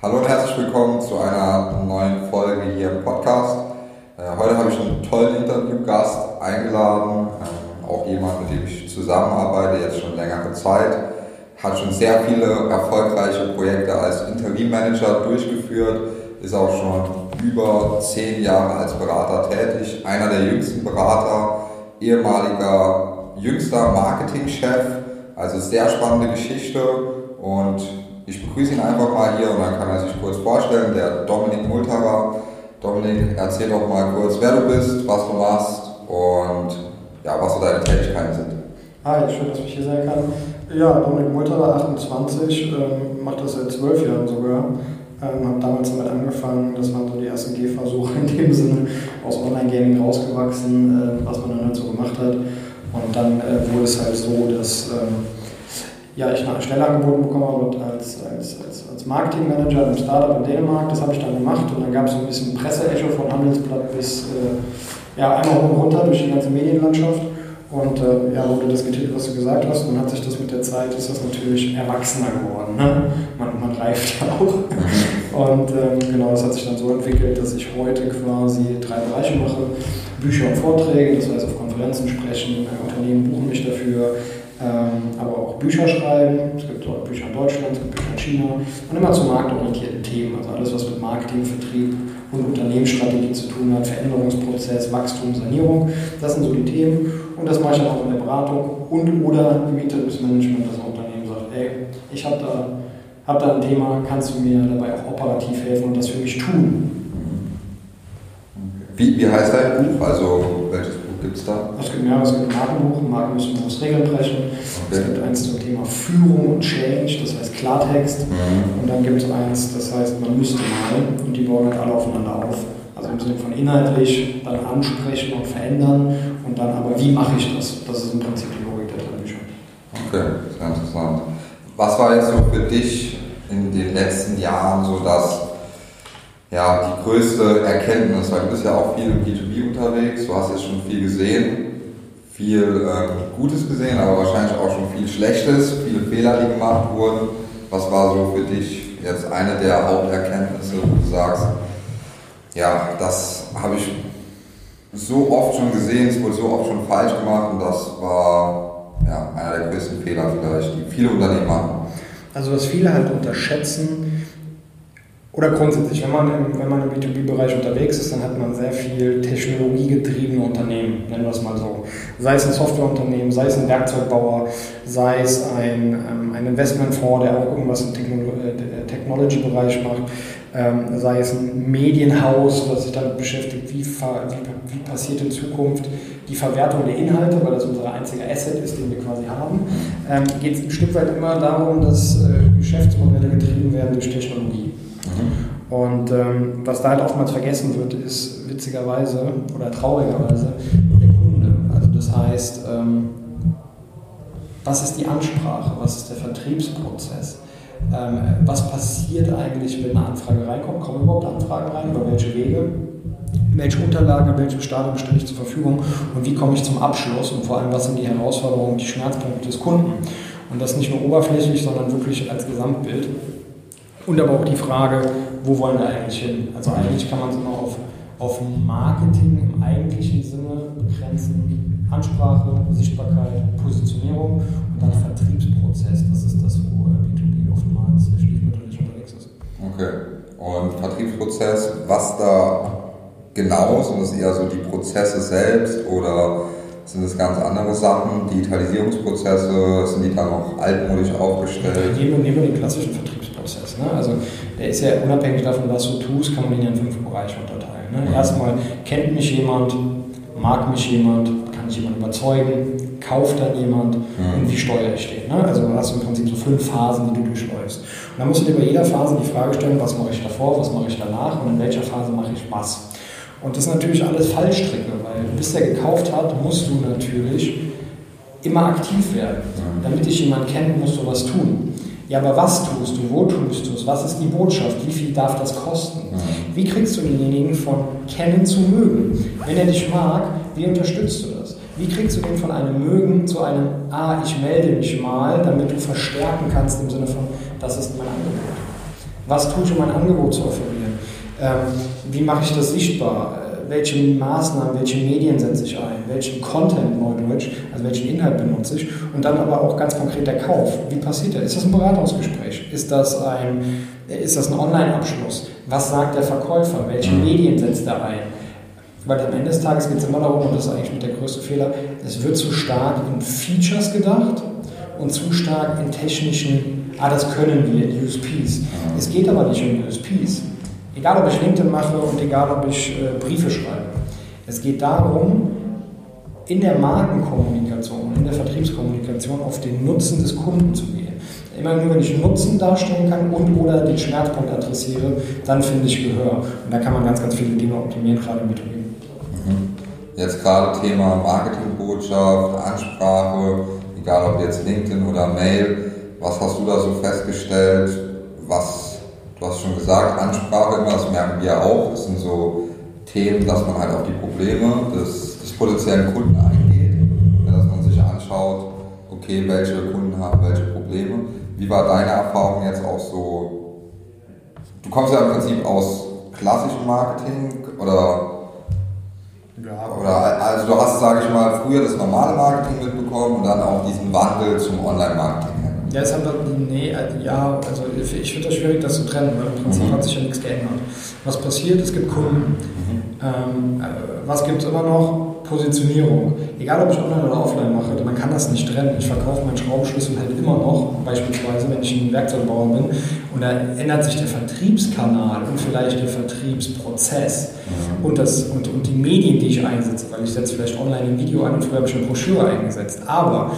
Hallo und herzlich willkommen zu einer neuen Folge hier im Podcast. Äh, heute habe ich einen tollen Interviewgast eingeladen, ähm, auch jemand, mit dem ich zusammenarbeite, jetzt schon längere Zeit. Hat schon sehr viele erfolgreiche Projekte als Interimmanager durchgeführt, ist auch schon über zehn Jahre als Berater tätig, einer der jüngsten Berater, ehemaliger jüngster Marketingchef, also sehr spannende Geschichte und ich begrüße ihn einfach mal hier und dann kann er sich kurz vorstellen, der Dominik Multerer. Dominik, erzähl doch mal kurz, wer du bist, was du machst und ja, was so deine Tätigkeiten sind. Hi, schön, dass ich hier sein kann. Ja, Dominik Multerer, 28, ähm, mache das seit zwölf Jahren sogar. Ähm, habe damals damit angefangen, das waren so die ersten Gehversuche in dem Sinne aus Online-Gaming rausgewachsen, äh, was man dann halt so gemacht hat. Und dann äh, wurde es halt so, dass ähm, ja, ich eine Stelle angeboten bekommen habe als, als, als, als Marketingmanager im Startup in Dänemark. Das habe ich dann gemacht und dann gab es so ein bisschen Presseecho von Handelsblatt bis äh, ja, einmal hoch und runter durch die ganze Medienlandschaft. Und äh, ja, wurde das getitelt, was du gesagt hast, und dann hat sich das mit der Zeit, ist das natürlich erwachsener geworden. Ne? Man, man reift ja auch. Mhm. Und ähm, genau, das hat sich dann so entwickelt, dass ich heute quasi drei Bereiche mache. Bücher und Vorträge, das heißt auf Konferenzen sprechen, Unternehmen buchen mich dafür, aber auch Bücher schreiben. Es gibt dort Bücher in Deutschland, es gibt Bücher in China und immer zu marktorientierten Themen, also alles, was mit Marketing, Vertrieb und Unternehmensstrategie zu tun hat, Veränderungsprozess, Wachstum, Sanierung. Das sind so die Themen und das mache ich dann auch in der Beratung und oder im dass ein Unternehmen sagt, ey, ich habe da, hab da ein Thema, kannst du mir dabei auch operativ helfen und das für mich tun? Wie, wie heißt dein Buch? Also welches gibt es da? Es gibt, ja, es gibt ein Markenbuch, Marken müssen bewusst Regeln brechen. Okay. Es gibt eins zum Thema Führung und Change, das heißt Klartext. Mhm. Und dann gibt es eins, das heißt, man müsste mal und die bauen halt alle aufeinander auf. Also im Sinne von inhaltlich, dann ansprechen und verändern und dann aber, wie mache ich das? Das ist im Prinzip die Logik der drei Bücher. Okay, sehr interessant. Was war jetzt so für dich in den letzten Jahren so das ja, die größte Erkenntnis, weil du bist ja auch viel im B2B unterwegs, du hast jetzt schon viel gesehen, viel ähm, Gutes gesehen, aber wahrscheinlich auch schon viel Schlechtes, viele Fehler, die gemacht wurden. Was war so für dich jetzt eine der Haupterkenntnisse, wo du sagst, ja, das habe ich so oft schon gesehen, es wurde so oft schon falsch gemacht und das war ja, einer der größten Fehler vielleicht, die viele Unternehmen machen. Also was viele halt unterschätzen, oder grundsätzlich, wenn man im, wenn man im B2B-Bereich unterwegs ist, dann hat man sehr viel technologiegetriebene Unternehmen, nennen wir es mal so. Sei es ein Softwareunternehmen, sei es ein Werkzeugbauer, sei es ein, ähm, ein Investmentfonds, der auch irgendwas im äh, Technology-Bereich macht, ähm, sei es ein Medienhaus, das sich damit beschäftigt, wie, wie, wie passiert in Zukunft die Verwertung der Inhalte, weil das unser einziger Asset ist, den wir quasi haben, ähm, geht es ein Stück weit immer darum, dass äh, Geschäftsmodelle getrieben werden durch Technologie. Und ähm, was da halt oftmals vergessen wird, ist witzigerweise oder traurigerweise der Kunde. Also das heißt, ähm, was ist die Ansprache, was ist der Vertriebsprozess? Ähm, was passiert eigentlich, wenn eine Anfrage reinkommt? Kommen überhaupt Anfragen rein? Über welche Wege? Welche Unterlagen, in welchem Stadium stelle ich zur Verfügung und wie komme ich zum Abschluss und vor allem, was sind die Herausforderungen, die Schmerzpunkte des Kunden? Und das nicht nur oberflächlich, sondern wirklich als Gesamtbild. Und aber auch die Frage, wo wollen wir eigentlich hin? Also eigentlich kann man es immer auf, auf Marketing im eigentlichen Sinne begrenzen. Ansprache, Sichtbarkeit, Positionierung und dann Vertriebsprozess. Das ist das, wo B2B oftmals stiefmütterlich unterwegs ist. Okay. Und Vertriebsprozess, was da genau ist, sind das eher so die Prozesse selbst oder sind es ganz andere Sachen, Digitalisierungsprozesse, sind die dann noch altmodisch aufgestellt? Nehmen wir den klassischen Vertriebsprozess. Ne? Also der ist ja unabhängig davon, was du tust, kann man ihn in fünf Bereiche unterteilen. Ne? Erstmal kennt mich jemand, mag mich jemand, kann ich jemand überzeugen, kauft dann jemand mhm. und wie steuere ich den. Ne? Also du hast im Prinzip so fünf Phasen, die du durchläufst. Und dann musst du dir bei jeder Phase die Frage stellen, was mache ich davor, was mache ich danach und in welcher Phase mache ich was. Und das ist natürlich alles Fallstricke, weil bis der gekauft hat, musst du natürlich immer aktiv werden. Damit dich jemand kennt, musst du was tun. Ja, aber was tust du? Wo tust du es? Was ist die Botschaft? Wie viel darf das kosten? Wie kriegst du denjenigen von kennen zu mögen? Wenn er dich mag, wie unterstützt du das? Wie kriegst du den von einem Mögen zu einem Ah, ich melde mich mal, damit du verstärken kannst im Sinne von, das ist mein Angebot? Was tue ich, um mein Angebot zu offerieren? Ähm, wie mache ich das sichtbar? Welche Maßnahmen, welche Medien setze ich ein, welchen Content, Neudeutsch, also welchen Inhalt benutze ich und dann aber auch ganz konkret der Kauf. Wie passiert der? Ist das ein Beratungsgespräch? Ist das ein, ist das ein Online-Abschluss? Was sagt der Verkäufer? Welche. Medien setzt er ein? Weil am Ende des Tages geht es immer darum, und das ist eigentlich mit der größte Fehler, es wird zu stark in Features gedacht und zu stark in technischen, ah, das können wir, USPs. Mhm. Es geht aber nicht um USPs. Egal, ob ich LinkedIn mache und egal, ob ich äh, Briefe schreibe. Es geht darum, in der Markenkommunikation, in der Vertriebskommunikation auf den Nutzen des Kunden zu gehen. Immer nur, wenn ich Nutzen darstellen kann und oder den Schmerzpunkt adressiere, dann finde ich Gehör. Und da kann man ganz, ganz viele Dinge optimieren, gerade im Betrieb. Mhm. Jetzt gerade Thema Marketingbotschaft, Ansprache, egal ob jetzt LinkedIn oder Mail. Was hast du da so festgestellt? Was Du hast schon gesagt, Ansprache immer, das merken wir auch. Das sind so Themen, dass man halt auf die Probleme des, des potenziellen Kunden eingeht, dass man sich anschaut, okay, welche Kunden haben welche Probleme. Wie war deine Erfahrung jetzt auch so? Du kommst ja im Prinzip aus klassischem Marketing oder ja, oder also du hast, sage ich mal, früher das normale Marketing mitbekommen und dann auch diesen Wandel zum Online-Marketing. Ja, es hat, nee, äh, ja, also ich finde das schwierig, das zu trennen, weil im Prinzip mhm. hat sich ja nichts geändert. Was passiert? Es gibt Kunden. Mhm. Ähm, äh, was gibt es immer noch? Positionierung. Egal, ob ich online oder offline mache, man kann das nicht trennen. Ich verkaufe meinen Schraubenschlüssel halt immer noch, beispielsweise, wenn ich ein Werkzeugbauer bin, und da ändert sich der Vertriebskanal und vielleicht der Vertriebsprozess mhm. und, das, und, und die Medien, die ich einsetze, weil ich setze vielleicht online ein Video an und früher habe ich eine Broschüre eingesetzt. Aber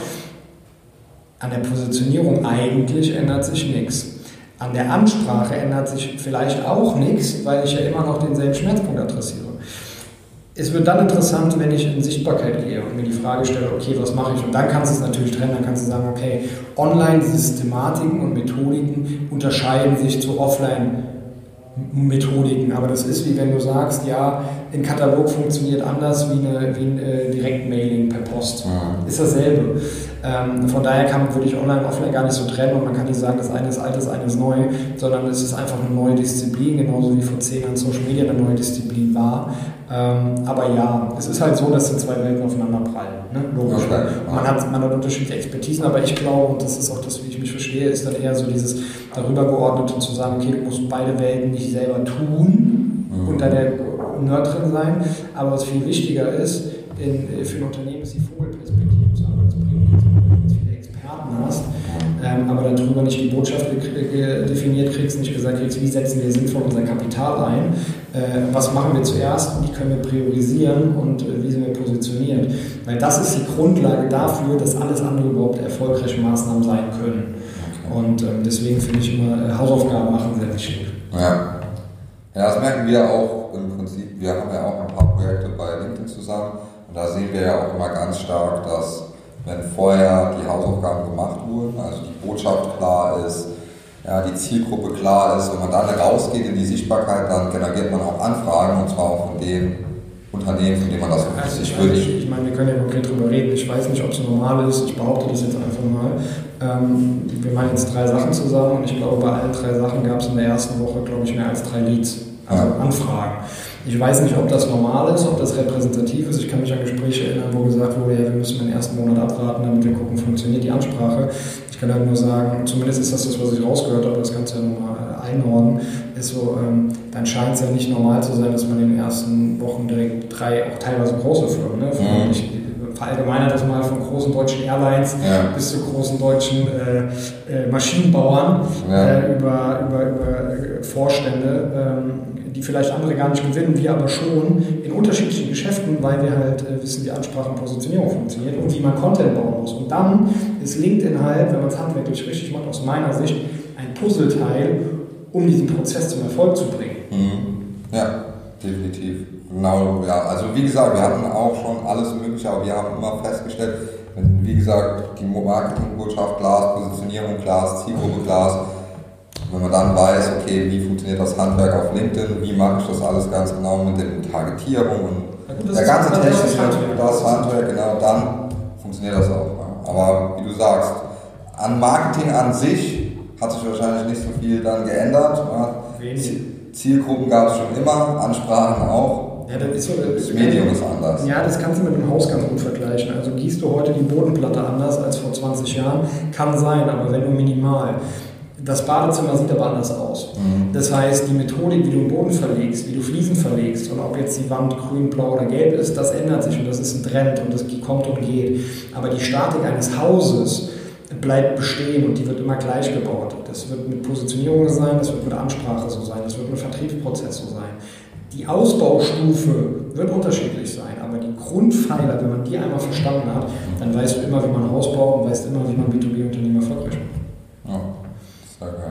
an der Positionierung eigentlich ändert sich nichts. An der Ansprache ändert sich vielleicht auch nichts, weil ich ja immer noch denselben Schmerzpunkt adressiere. Es wird dann interessant, wenn ich in Sichtbarkeit gehe und mir die Frage stelle, okay, was mache ich? Und dann kannst du es natürlich trennen, dann kannst du sagen, okay, Online-Systematiken und Methodiken unterscheiden sich zu Offline- Methodiken, aber das ist wie wenn du sagst, ja, ein Katalog funktioniert anders wie, eine, wie ein äh, Direktmailing per Post. Mhm. Ist dasselbe. Ähm, von daher kann, würde ich online, offline gar nicht so trennen und man kann nicht sagen, das eine ist alt, das eine ist neu, sondern es ist einfach eine neue Disziplin, genauso wie vor zehn Jahren Social Media eine neue Disziplin war. Ähm, aber ja, es ist halt so, dass die zwei Welten aufeinander prallen. Ne? Logisch. Okay. Man, hat, man hat unterschiedliche Expertisen, aber ich glaube, und das ist auch das, wie ich mich verstehe, ist dann eher so dieses darüber geordnete zu sagen, okay, du musst beide Welten nicht selber tun mhm. und da Nerd drin sein. Aber was viel wichtiger ist, in, für ein Unternehmen ist die Vogelperspektive zu haben. Das du ganz viele Experten hast, ähm, aber darüber nicht die Botschaft definiert kriegst, nicht gesagt kriegst, wie setzen wir sinnvoll unser Kapital ein, äh, was machen wir zuerst, wie können wir priorisieren und äh, wie sind wir positioniert. Weil das ist die Grundlage dafür, dass alles andere überhaupt erfolgreiche Maßnahmen sein können. Und ähm, deswegen finde ich immer äh, Hausaufgaben machen sehr wichtig. Ja. ja, das merken wir auch im Prinzip. Wir haben ja auch ein paar Projekte bei LinkedIn zusammen und da sehen wir ja auch immer ganz stark, dass wenn vorher die Hausaufgaben gemacht wurden, also die Botschaft klar ist, ja, die Zielgruppe klar ist, wenn man dann rausgeht in die Sichtbarkeit, dann generiert man auch Anfragen und zwar auch von den Unternehmen, von denen man das also sich wünscht. Ich, ich meine, wir können ja konkret drüber reden. Ich weiß nicht, ob es normal ist. Ich behaupte das jetzt einfach mal. Ähm, wir machen jetzt drei Sachen zusammen und ich glaube, bei allen drei Sachen gab es in der ersten Woche, glaube ich, mehr als drei Leads, also. Anfragen. Ich weiß nicht, ob das normal ist, ob das repräsentativ ist. Ich kann mich an Gespräche erinnern, wo gesagt wurde, ja, wir müssen den ersten Monat abwarten, damit wir gucken, funktioniert die Ansprache. Ich kann halt nur sagen, zumindest ist das das, was ich rausgehört habe, das kannst du ja nochmal äh, einordnen, ist so, ähm, dann scheint es ja nicht normal zu sein, dass man in den ersten Wochen direkt drei, auch teilweise große Firmen, ne? Mhm. Ich, verallgemeinert das mal von großen deutschen Airlines ja. bis zu großen deutschen äh, äh, Maschinenbauern ja. äh, über, über, über äh, Vorstände, ähm, die vielleicht andere gar nicht gewinnen, wir aber schon in unterschiedlichen Geschäften, weil wir halt äh, wissen, wie Ansprache und Positionierung funktioniert und wie man Content bauen muss. Und dann ist LinkedIn halt, wenn man es handwerklich richtig macht, aus meiner Sicht ein Puzzleteil, um diesen Prozess zum Erfolg zu bringen. Mhm. Ja, definitiv. Genau, ja. Also wie gesagt, wir hatten auch schon alles Mögliche, aber wir haben immer festgestellt, wie gesagt, die Marketingbotschaft ist, Positionierung ist, Zielgruppe ist, wenn man dann weiß, okay, wie funktioniert das Handwerk auf LinkedIn, wie mache ich das alles ganz genau mit der Targetierung und ja, der ganze technische, das Handwerk, genau, dann funktioniert das auch. Aber wie du sagst, an Marketing an sich hat sich wahrscheinlich nicht so viel dann geändert. Wenig. Zielgruppen gab es schon immer, Ansprachen auch. Ja, das, ist so, das Medium ist anders. Ja, das kannst du mit einem Haus ganz gut vergleichen. Also gießt du heute die Bodenplatte anders als vor 20 Jahren? Kann sein, aber wenn nur minimal. Das Badezimmer sieht aber anders aus. Mhm. Das heißt, die Methodik, wie du den Boden verlegst, wie du Fliesen verlegst und ob jetzt die Wand grün, blau oder gelb ist, das ändert sich und das ist ein Trend und das kommt und geht. Aber die Statik eines Hauses bleibt bestehen und die wird immer gleich gebaut. Das wird mit Positionierung sein, das wird mit Ansprache so sein, das wird mit Vertriebsprozess so sein. Die Ausbaustufe wird unterschiedlich sein, aber die Grundpfeiler, wenn man die einmal verstanden hat, dann weißt du immer, wie man Haus baut und weißt immer, wie man B2B-Unternehmen erfolgreich macht.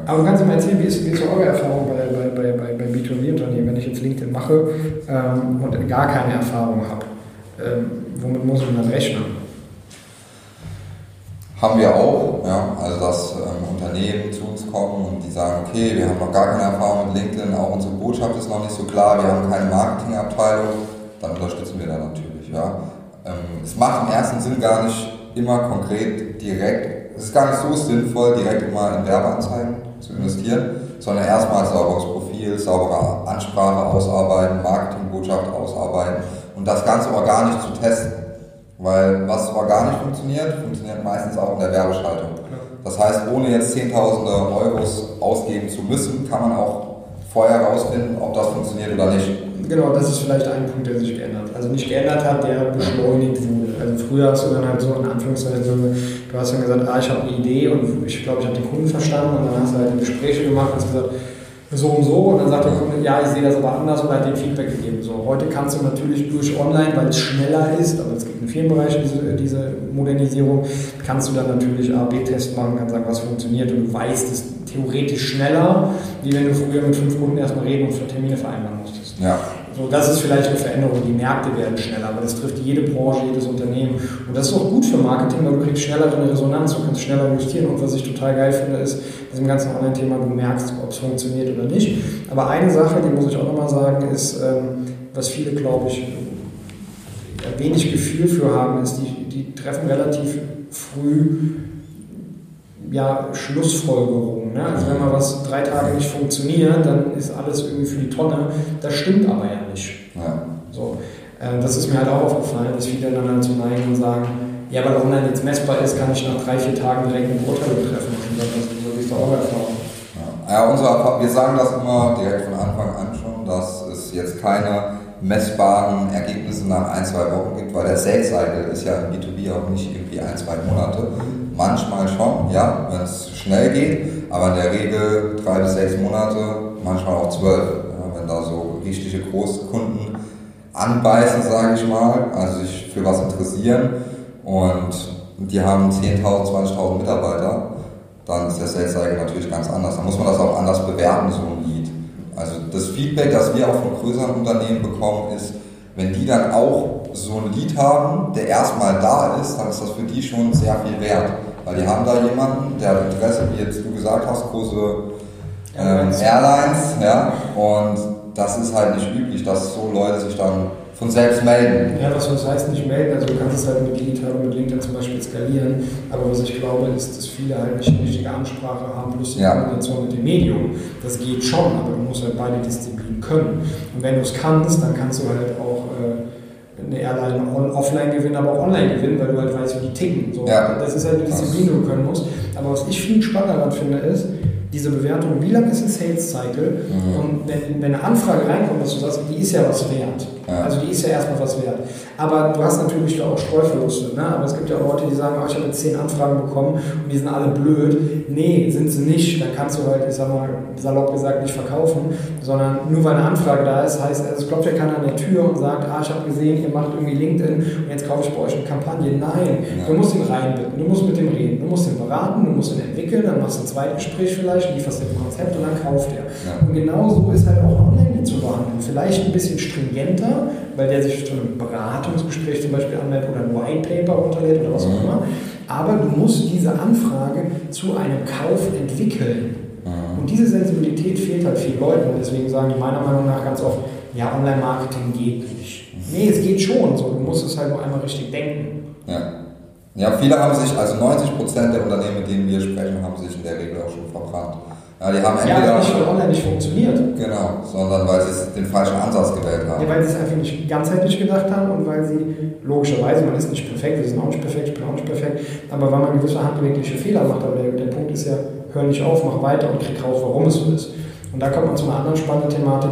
Aber du kannst mir erzählen, wie ist, wie ist eure Erfahrung bei, bei, bei, bei, bei B2B-Unternehmen, wenn ich jetzt LinkedIn mache ähm, und gar keine Erfahrung habe? Ähm, womit muss ich dann rechnen? Haben wir auch, ja, also dass ähm, Unternehmen zu uns kommen und die sagen, okay, wir haben noch gar keine Erfahrung mit LinkedIn, auch unsere Botschaft ist noch nicht so klar, wir haben keine Marketingabteilung, dann unterstützen wir da natürlich. Ja. Ähm, es macht im ersten Sinn gar nicht immer konkret direkt, es ist gar nicht so sinnvoll, direkt immer in Werbeanzeigen zu investieren, sondern erstmal sauberes Profil, saubere Ansprache ausarbeiten, Marketingbotschaft ausarbeiten und das Ganze organisch zu testen. Weil was organisch funktioniert, funktioniert meistens auch in der Werbeschaltung. Das heißt, ohne jetzt Zehntausende Euros ausgeben zu müssen, kann man auch vorher herausfinden, ob das funktioniert oder nicht. Genau, das ist vielleicht ein Punkt, der sich geändert hat. Also nicht geändert hat, der beschleunigt wurde. Also früher hast du dann halt so in Anführungszeichen so, du hast dann gesagt, ah, ich habe eine Idee und ich glaube, ich habe den Kunden verstanden und dann hast du halt Gespräche gemacht und hast gesagt, so und so und dann sagt der Kunde, ja, ich sehe das aber anders und hat den Feedback gegeben. So, heute kannst du natürlich durch online, weil es schneller ist, aber es gibt in vielen Bereichen diese, diese Modernisierung, kannst du dann natürlich A-B-Test machen, kannst sagen, was funktioniert und du weißt es theoretisch schneller, wie wenn du früher mit fünf Kunden erstmal reden und für Termine vereinbaren musstest. Ja. So, das ist vielleicht eine Veränderung. Die Märkte werden schneller, aber das trifft jede Branche, jedes Unternehmen. Und das ist auch gut für Marketing, weil du kriegst schneller eine Resonanz, du kannst schneller justieren. Und was ich total geil finde, ist, diesem ganzen Online-Thema, du merkst, ob es funktioniert oder nicht. Aber eine Sache, die muss ich auch nochmal sagen, ist, ähm, was viele, glaube ich, wenig Gefühl für haben, ist, die, die treffen relativ früh ja, Schlussfolgerungen. Ne? Also wenn mal was drei Tage nicht funktioniert, dann ist alles irgendwie für die Tonne. Das stimmt aber ja nicht. Ja. So, äh, das ist mir halt auch aufgefallen, dass viele dann dazu neigen und sagen, ja, weil online jetzt messbar ist, kann ich nach drei, vier Tagen direkt ein Urteil treffen. Und das, doch auch Erfahrung. Ja, ja unsere, wir sagen das immer direkt von Anfang an schon, dass es jetzt keine messbaren Ergebnisse nach ein, zwei Wochen gibt, weil der Sales Cycle ist ja im B2B auch nicht irgendwie ein, zwei Monate. Manchmal schon, ja, wenn es schnell geht, aber in der Regel drei bis sechs Monate, manchmal auch zwölf. Ja, wenn da so richtige Großkunden anbeißen, sage ich mal, also sich für was interessieren und die haben 10.000, 20.000 Mitarbeiter, dann ist der Sales Cycle natürlich ganz anders. Da muss man das auch anders bewerten, so ein Lead. Also das Feedback, das wir auch von größeren Unternehmen bekommen, ist, wenn die dann auch so ein Lead haben, der erstmal da ist, dann ist das für die schon sehr viel wert. Weil die haben da jemanden, der hat Interesse, wie jetzt du gesagt hast, große ähm, Airlines, ja, und das ist halt nicht üblich, dass so Leute sich dann von selbst melden. Ja, was das heißt nicht melden, also du kannst es halt mit digital und mit LinkedIn zum Beispiel skalieren, aber was ich glaube, ist, dass viele halt nicht die richtige Ansprache haben, plus die ja. Kombination mit dem Medium. Das geht schon, aber du musst halt beide Disziplinen können. Und wenn du es kannst, dann kannst du halt auch äh, eine Airline offline gewinnen, aber auch online gewinnen, weil du halt weißt, wie die ticken. So, ja. Das ist halt eine Disziplin, die du können musst. Aber was ich viel spannender finde, ist, diese Bewertung, wie lang ist ein Sales Cycle? Mhm. Und wenn, wenn eine Anfrage reinkommt, dass du sagst, die ist ja was wert. Ja. Also die ist ja erstmal was wert. Aber du hast natürlich auch Streuverluste. Ne? Aber es gibt ja auch Leute, die sagen, oh, ich habe jetzt zehn Anfragen bekommen und die sind alle blöd. Nee, sind sie nicht. Dann kannst du halt, ich sag mal, salopp gesagt, nicht verkaufen. Sondern nur weil eine Anfrage da ist, heißt, also es klopft ja keiner an der Tür und sagt, ah, ich habe gesehen, ihr macht irgendwie LinkedIn und jetzt kaufe ich bei euch eine Kampagne. Nein, ja. du musst ihn reinbitten, du musst mit dem reden, du musst ihn beraten, du musst ihn entwickeln, dann machst du ein Zweitgespräch vielleicht, lieferst dir ein Konzept und dann kauft er. Ja. Und genau so ist halt auch online zu behandeln. Vielleicht ein bisschen stringenter, weil der sich zu einem Beratungsgespräch zum Beispiel anmeldet oder ein White Paper runterlädt oder was auch mhm. immer. Aber du musst diese Anfrage zu einem Kauf entwickeln. Mhm. Und diese Sensibilität fehlt halt vielen Leuten. Und deswegen sagen die meiner Meinung nach ganz oft, ja, Online-Marketing geht nicht. Nee, es geht schon. So, du musst es halt nur einmal richtig denken. Ja. Ja, viele haben sich, also 90 Prozent der Unternehmen, mit denen wir sprechen, haben sich in der Regel auch schon verbrannt. Ja, die haben entweder. Ja, nicht, weil online nicht funktioniert. Genau, sondern weil sie den falschen Ansatz gewählt haben. Ja, weil sie es einfach nicht ganzheitlich gedacht haben und weil sie, logischerweise, man ist nicht perfekt, wir sind auch nicht perfekt, ich bin auch nicht perfekt, aber weil man gewisse handwerkliche Fehler macht, aber der, der Punkt ist ja, hör nicht auf, mach weiter und krieg raus, warum es so ist. Und da kommt man zu einer anderen spannenden Thematik.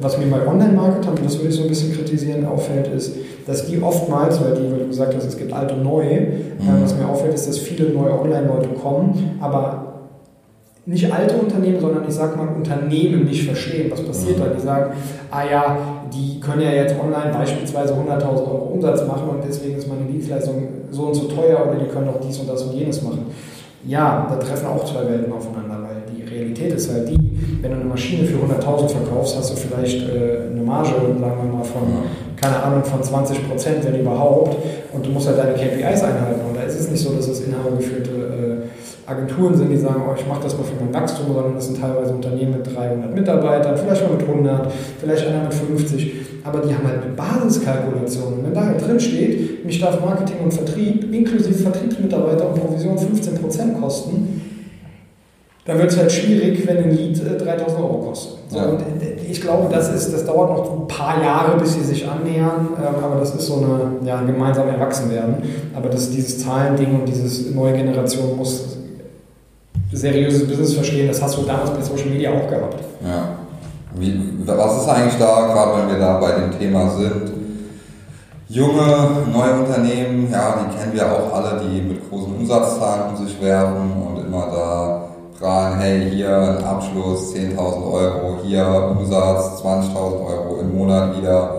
Was mir bei Online-Marketern, und das würde ich so ein bisschen kritisieren, auffällt, ist, dass die oftmals, weil, die, weil du gesagt hast, es gibt alte und neue, mhm. was mir auffällt, ist, dass viele neue Online-Leute kommen, aber nicht alte Unternehmen, sondern ich sage mal Unternehmen nicht verstehen, was passiert mhm. da. Die sagen, ah ja, die können ja jetzt online beispielsweise 100.000 Euro Umsatz machen und deswegen ist meine Dienstleistung so und so teuer oder die können auch dies und das und jenes machen. Ja, da treffen auch zwei Welten aufeinander, weil die Realität ist halt die, wenn du eine Maschine für 100.000 verkaufst, hast du vielleicht äh, eine Marge, sagen wir mal, von, keine Ahnung, von 20 Prozent, wenn überhaupt, und du musst halt deine KPIs einhalten. Und da ist es nicht so, dass es inhabergeführte äh, Agenturen sind, die sagen, oh, ich mache das mal für mein Wachstum, sondern das sind teilweise Unternehmen mit 300 Mitarbeitern, vielleicht mal mit 100, vielleicht einer mit 50, aber die haben halt eine Basiskalkulation. wenn da halt drin steht, mich darf Marketing und Vertrieb inklusive Vertriebsmitarbeiter und Provision 15% kosten, dann wird es halt schwierig, wenn ein Lied 3000 äh, Euro kostet. So, ja. Und äh, ich glaube, das, ist, das dauert noch ein paar Jahre, bis sie sich annähern, ähm, aber das ist so eine ja, gemeinsam Erwachsenwerden. Aber das, dieses Zahlending und diese neue Generation muss seriöses Business verstehen, das hast du damals bei Social Media auch gehabt. Ja. Wie, was ist eigentlich da, gerade wenn wir da bei dem Thema sind? Junge, neue Unternehmen, ja, die kennen wir auch alle, die mit großen Umsatzzahlen um sich werfen und immer da fragen, hey, hier ein Abschluss 10.000 Euro, hier Umsatz 20.000 Euro im Monat wieder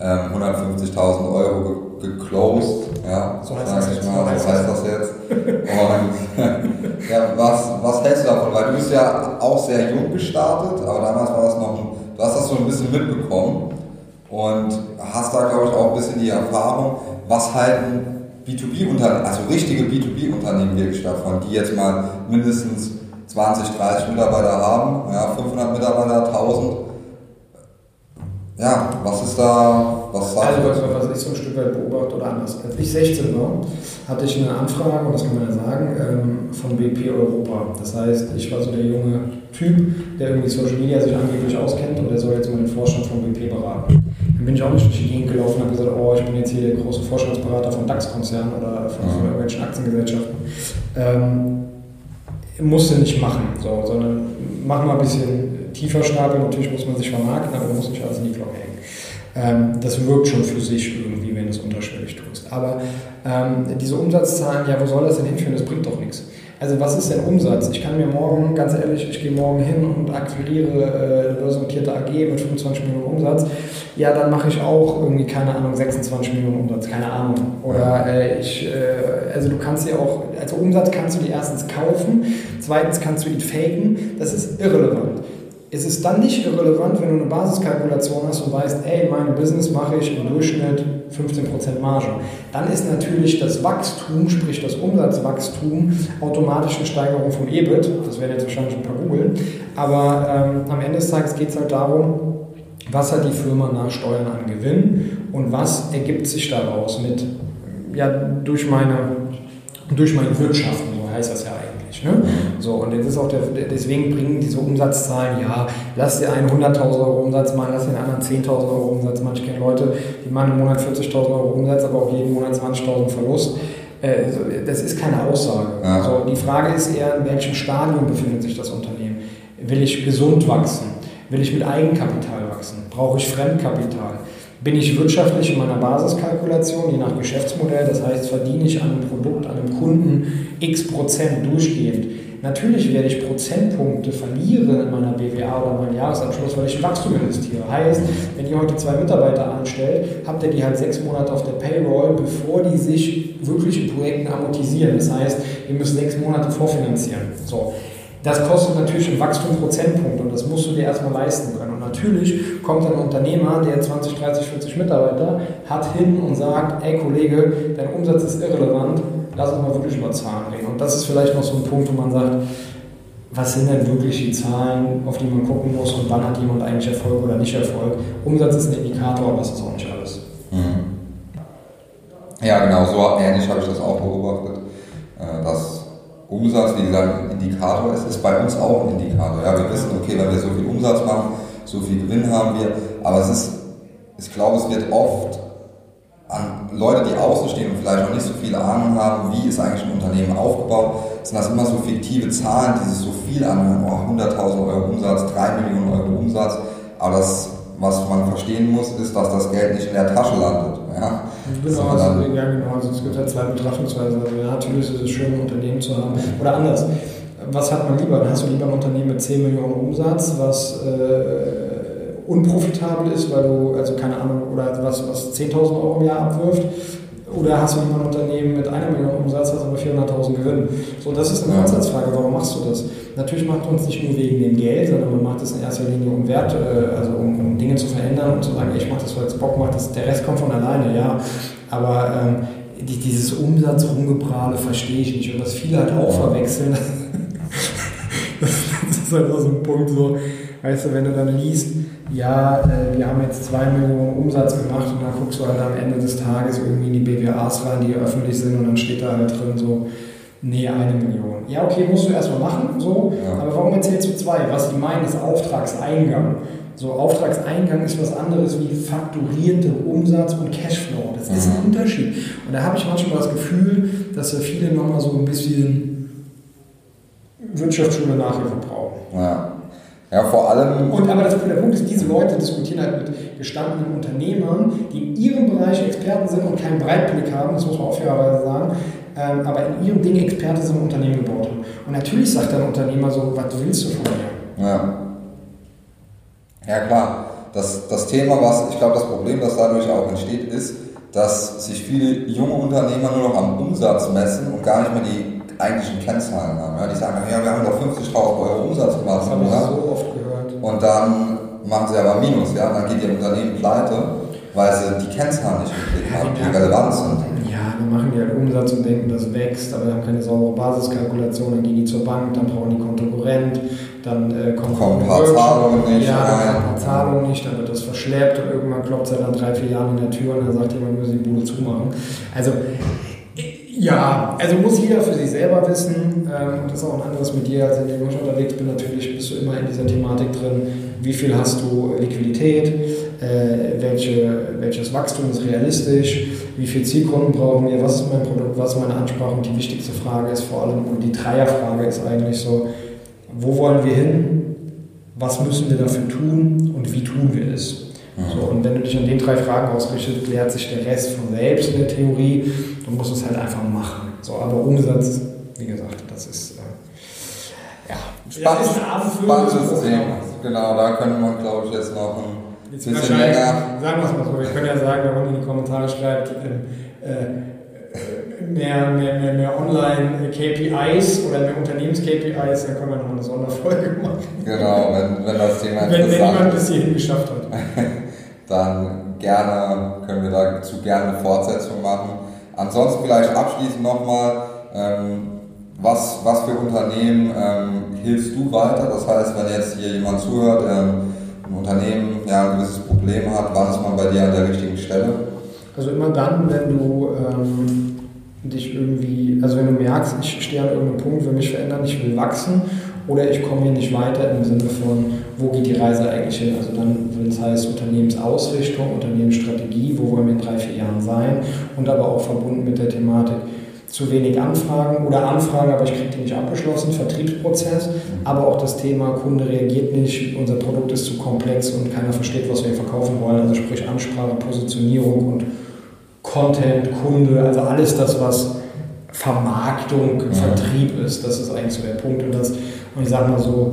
ähm, 150.000 Euro geclosed, ja, so heißt, das, jetzt. Mal, so heißt das jetzt. Und ja, was, was hältst du davon? Weil du bist ja auch sehr jung gestartet, aber damals war das noch, du hast das so ein bisschen mitbekommen und hast da, glaube ich, auch ein bisschen die Erfahrung, was halten B2B-Unternehmen, also richtige B2B-Unternehmen wirklich davon, die jetzt mal mindestens 20, 30 Mitarbeiter haben, ja, 500 Mitarbeiter, 1000 ja, was ist da, was sagt Also, was, was ich so ein Stück weit beobachte oder anders. Als ich 16 war, hatte ich eine Anfrage, und das kann man ja sagen, ähm, von BP Europa. Das heißt, ich war so der junge Typ, der irgendwie Social Media sich angeblich auskennt und der soll jetzt mal den Vorstand von BP beraten. Dann bin ich auch nicht durch die Gegend gelaufen und habe gesagt, oh, ich bin jetzt hier der große Vorstandsberater von DAX-Konzernen oder von, von irgendwelchen Aktiengesellschaften. Ähm, musste nicht machen, so, sondern mach mal ein bisschen tiefer stapeln. Natürlich muss man sich vermarkten, aber man muss nicht alles in die Glocke hängen. Ähm, das wirkt schon für sich irgendwie, wenn du es unterschwellig tust. Aber ähm, diese Umsatzzahlen, ja, wo soll das denn hinführen? Das bringt doch nichts. Also was ist denn Umsatz? Ich kann mir morgen, ganz ehrlich, ich gehe morgen hin und akquiriere äh, eine börsennotierte AG mit 25 Millionen Umsatz. Ja, dann mache ich auch irgendwie, keine Ahnung, 26 Millionen Umsatz, keine Ahnung. Oder äh, ich, äh, also du kannst dir auch, also Umsatz kannst du dir erstens kaufen, zweitens kannst du ihn faken, das ist irrelevant ist es dann nicht irrelevant, wenn du eine Basiskalkulation hast und weißt, ey, mein Business mache ich im Durchschnitt 15% Marge. Dann ist natürlich das Wachstum, sprich das Umsatzwachstum, automatisch eine Steigerung vom EBIT. Das werden jetzt wahrscheinlich ein paar googeln. Aber ähm, am Ende des Tages geht es halt darum, was hat die Firma nach Steuern an Gewinn und was ergibt sich daraus mit, ja, durch meine, durch meine Wirtschaften, so heißt das ja nicht. Ne? So, und jetzt ist auch der, deswegen bringen diese Umsatzzahlen, ja, lass dir einen 100.000 Euro Umsatz machen, lass den anderen 10.000 Euro Umsatz machen. Ich kenne Leute, die machen im Monat 40.000 Euro Umsatz, aber auch jeden Monat 20.000 Verlust. Äh, das ist keine Aussage. Ja. So, die Frage ist eher, in welchem Stadium befindet sich das Unternehmen? Will ich gesund wachsen? Will ich mit Eigenkapital wachsen? Brauche ich Fremdkapital? Bin ich wirtschaftlich in meiner Basiskalkulation, je nach Geschäftsmodell, das heißt, verdiene ich an einem Produkt, an einem Kunden x Prozent durchgehend. Natürlich werde ich Prozentpunkte verlieren in meiner BWA oder meinem Jahresabschluss, weil ich in Wachstum investiere. Heißt, wenn ihr heute zwei Mitarbeiter anstellt, habt ihr die halt sechs Monate auf der Payroll, bevor die sich wirklich in Projekten amortisieren. Das heißt, ihr müsst sechs Monate vorfinanzieren. So. Das kostet natürlich ein Wachstum Prozentpunkt und das musst du dir erstmal leisten können. Natürlich kommt ein Unternehmer, der 20, 30, 40 Mitarbeiter hat, hin und sagt, ey Kollege, dein Umsatz ist irrelevant, lass uns mal wirklich über Zahlen reden. Und das ist vielleicht noch so ein Punkt, wo man sagt, was sind denn wirklich die Zahlen, auf die man gucken muss und wann hat jemand eigentlich Erfolg oder nicht Erfolg. Umsatz ist ein Indikator, aber das ist auch nicht alles. Mhm. Ja, genau, so ähnlich habe ich das auch beobachtet. Äh, dass Umsatz, wie gesagt, ein Indikator ist, ist bei uns auch ein Indikator. Ja, wir wissen, okay, wenn wir so viel Umsatz machen, so viel Gewinn haben wir, aber es ist, ich glaube, es wird oft an Leute, die außen stehen und vielleicht noch nicht so viele Ahnung haben, wie ist eigentlich ein Unternehmen aufgebaut, sind das immer so fiktive Zahlen, die sich so viel anhören, oh, 100.000 Euro Umsatz, 3 Millionen Euro Umsatz, aber das, was man verstehen muss, ist, dass das Geld nicht in der Tasche landet. Ja? Genau, also, ja, genau. Also es gibt ja zwei Betrachtungsweisen. Also ja, natürlich ist es schön, ein Unternehmen zu haben. Oder anders. Was hat man lieber? Hast du lieber ein Unternehmen mit 10 Millionen Umsatz, was äh, unprofitabel ist, weil du, also keine Ahnung, oder was, was 10.000 Euro im Jahr abwirft? Oder hast du lieber ein Unternehmen mit einer Million Umsatz, was aber 400.000 Gewinn? So, das ist eine. Grundsatzfrage. Warum machst du das? Natürlich macht man es nicht nur wegen dem Geld, sondern man macht es in erster Linie um Wert, äh, also um, um, Dinge zu verändern und zu sagen, ich mache das, weil es Bock macht. Das, der Rest kommt von alleine, ja. Aber ähm, die, dieses Umsatz-Rumgeprahle verstehe ich nicht. Und was viele halt auch verwechseln, ist halt auch so ein Punkt, so, weißt du, wenn du dann liest, ja, äh, wir haben jetzt zwei Millionen Umsatz gemacht und dann guckst du halt am Ende des Tages irgendwie in die BWAs rein, die öffentlich sind und dann steht da halt drin so, nee, eine Million. Ja, okay, musst du erstmal machen, so, ja. aber warum erzählst du zwei? Was die meinen, ist Auftragseingang. So, Auftragseingang ist was anderes wie fakturierende Umsatz und Cashflow. Das ist ein mhm. Unterschied. Und da habe ich manchmal das Gefühl, dass ja viele nochmal so ein bisschen Wirtschaftsschule Nachhilfe brauchen. Ja. Ja, vor allem. Und aber das, der Punkt ist, diese Leute diskutieren halt mit gestandenen Unternehmern, die in ihrem Bereich Experten sind und keinen Breitblick haben, das muss man auch fairerweise sagen, ähm, aber in ihrem Ding Experte sind und Unternehmen gebaut haben. Und natürlich sagt der Unternehmer so, was willst du von mir? Ja. Ja, klar. Das, das Thema, was ich glaube, das Problem, das dadurch auch entsteht, ist, dass sich viele junge Unternehmer nur noch am Umsatz messen und gar nicht mehr die eigentlichen Kennzahlen haben. Ja, die sagen, ja, wir haben doch 50.000 Euro Umsatz gemacht. Das habe ich so oft gehört. Und dann machen sie aber Minus, ja, dann geht ihr Unternehmen pleite, weil sie die Kennzahlen nicht im Blick haben, die relevant sind. Ja, dann machen die halt Umsatz und denken, das wächst, aber haben keine saubere Basiskalkulation, dann gehen die zur Bank, dann brauchen die Kontokorrent, dann äh, kommt, kommt ein paar Zahlungen nicht. Ja, dann ein paar Zahlungen nicht, dann wird das verschleppt und irgendwann klopft er dann drei, vier Jahre in der Tür und dann sagt jemand, wir müssen die Bude zumachen. Also ja, also muss jeder für sich selber wissen. Ähm, das ist auch ein anderes mit dir, als wenn ich unterwegs bin. Natürlich bist du immer in dieser Thematik drin. Wie viel hast du Liquidität? Äh, welche, welches Wachstum ist realistisch? Wie viele Zielkunden brauchen wir? Was ist mein Produkt? Was ist meine Ansprache? Und die wichtigste Frage ist vor allem, und die Dreierfrage ist eigentlich so, wo wollen wir hin? Was müssen wir dafür tun? Und wie tun wir es? So, und wenn du dich an den drei Fragen ausrichtest, klärt sich der Rest von selbst in der Theorie. Du musst es halt einfach machen. So, aber Umsatz, wie gesagt, das ist äh, ja spannendes, spannendes Thema. Genau, da könnte man, glaube ich, jetzt noch ein jetzt bisschen länger. Sagen wir es mal so, wir können ja sagen, wenn man in die Kommentare schreibt, äh, äh, mehr, mehr, mehr, mehr Online-KPIs oder mehr Unternehmens-KPIs, dann können wir noch eine Sonderfolge machen. Genau, wenn, wenn das Thema wenn, wenn jemand bis hierhin geschafft hat. dann gerne, können wir dazu gerne eine Fortsetzung machen. Ansonsten vielleicht abschließend nochmal, ähm, was, was für Unternehmen ähm, hilfst du weiter? Das heißt, wenn jetzt hier jemand zuhört, ähm, ein Unternehmen ja, ein gewisses Problem hat, wann ist man bei dir an der richtigen Stelle? Also immer dann, wenn du ähm, dich irgendwie, also wenn du merkst, ich stehe an irgendeinem Punkt, will mich verändern, ich will wachsen oder ich komme hier nicht weiter im Sinne von, wo geht die Reise eigentlich hin? Also dann, wenn es heißt Unternehmensausrichtung, Unternehmensstrategie, wo wollen wir in drei, vier Jahren sein und aber auch verbunden mit der Thematik, zu wenig Anfragen oder Anfragen, aber ich kriege die nicht abgeschlossen, Vertriebsprozess, aber auch das Thema Kunde reagiert nicht, unser Produkt ist zu komplex und keiner versteht, was wir verkaufen wollen, also sprich Ansprache, Positionierung und Content, Kunde, also alles das, was Vermarktung. Vertrieb ist, das ist eigentlich so der Punkt. Und, das, und ich sage mal so,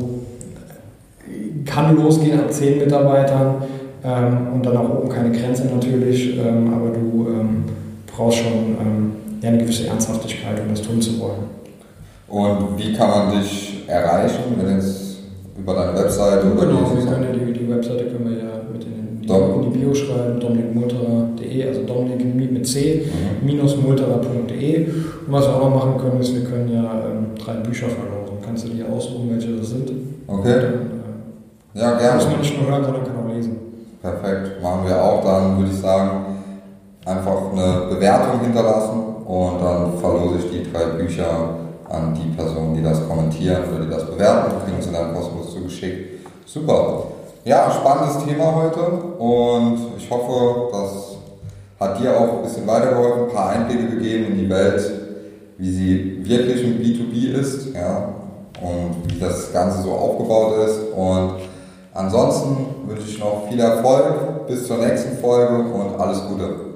kann losgehen ab zehn Mitarbeitern ähm, und dann auch oben keine Grenze natürlich, ähm, aber du ähm, brauchst schon ähm, ja, eine gewisse Ernsthaftigkeit, um das tun zu wollen. Und wie kann man dich erreichen, wenn jetzt über deine Webseite oder Genau, wir können ja die, die Webseite können wir ja mit in, die, in die Bio schreiben, dominikmulterer.de, also Dominik mit C, mhm. minus multerer.de. Und was wir auch noch machen können, ist, wir können ja ähm, drei Bücher verlosen. Kannst du dir aussuchen, welche das sind? Okay. Dann, äh, ja, gerne. Muss man nicht nur hören, sondern kann auch lesen. Perfekt, machen wir auch. Dann würde ich sagen, einfach eine Bewertung hinterlassen und dann verlose ich die drei Bücher an die Personen, die das kommentieren oder die das bewerten, kriegen sie dann kostenlos zugeschickt. Super. Ja, spannendes Thema heute und ich hoffe, das hat dir auch ein bisschen weitergeholfen, ein paar Einblicke gegeben in die Welt, wie sie wirklich im B2B ist ja, und wie das Ganze so aufgebaut ist. Und ansonsten wünsche ich noch viel Erfolg, bis zur nächsten Folge und alles Gute.